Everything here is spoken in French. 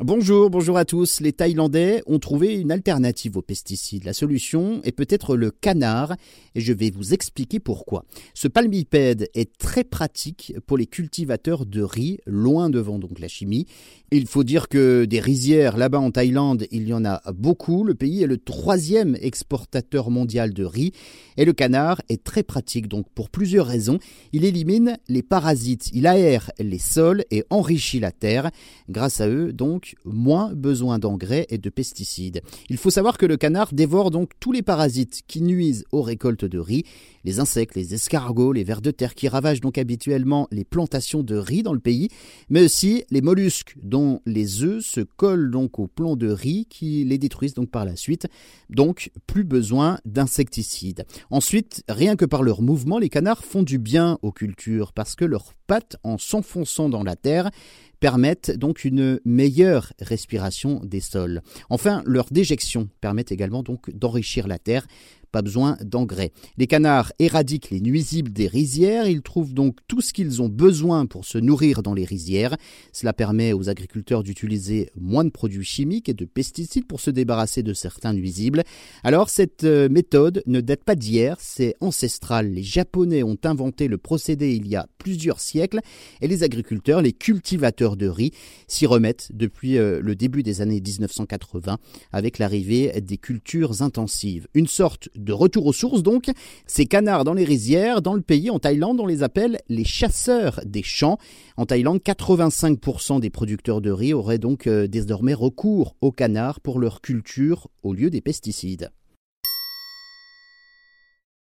Bonjour, bonjour à tous. Les Thaïlandais ont trouvé une alternative aux pesticides. La solution est peut-être le canard et je vais vous expliquer pourquoi. Ce palmipède est très pratique pour les cultivateurs de riz, loin devant donc la chimie. Il faut dire que des rizières là-bas en Thaïlande, il y en a beaucoup. Le pays est le troisième exportateur mondial de riz et le canard est très pratique donc pour plusieurs raisons. Il élimine les parasites, il aère les sols et enrichit la terre. Grâce à eux donc, moins besoin d'engrais et de pesticides. Il faut savoir que le canard dévore donc tous les parasites qui nuisent aux récoltes de riz, les insectes, les escargots, les vers de terre qui ravagent donc habituellement les plantations de riz dans le pays, mais aussi les mollusques dont les œufs se collent donc aux plants de riz qui les détruisent donc par la suite. Donc plus besoin d'insecticides. Ensuite, rien que par leur mouvement, les canards font du bien aux cultures parce que leurs pattes en s'enfonçant dans la terre permettent donc une meilleure respiration des sols. Enfin, leur déjection permet également donc d'enrichir la terre pas besoin d'engrais. Les canards éradiquent les nuisibles des rizières, ils trouvent donc tout ce qu'ils ont besoin pour se nourrir dans les rizières. Cela permet aux agriculteurs d'utiliser moins de produits chimiques et de pesticides pour se débarrasser de certains nuisibles. Alors cette euh, méthode ne date pas d'hier, c'est ancestral. Les Japonais ont inventé le procédé il y a plusieurs siècles et les agriculteurs, les cultivateurs de riz s'y remettent depuis euh, le début des années 1980 avec l'arrivée des cultures intensives. Une sorte de retour aux sources donc, ces canards dans les rizières, dans le pays, en Thaïlande, on les appelle les chasseurs des champs. En Thaïlande, 85% des producteurs de riz auraient donc euh, désormais recours aux canards pour leur culture au lieu des pesticides.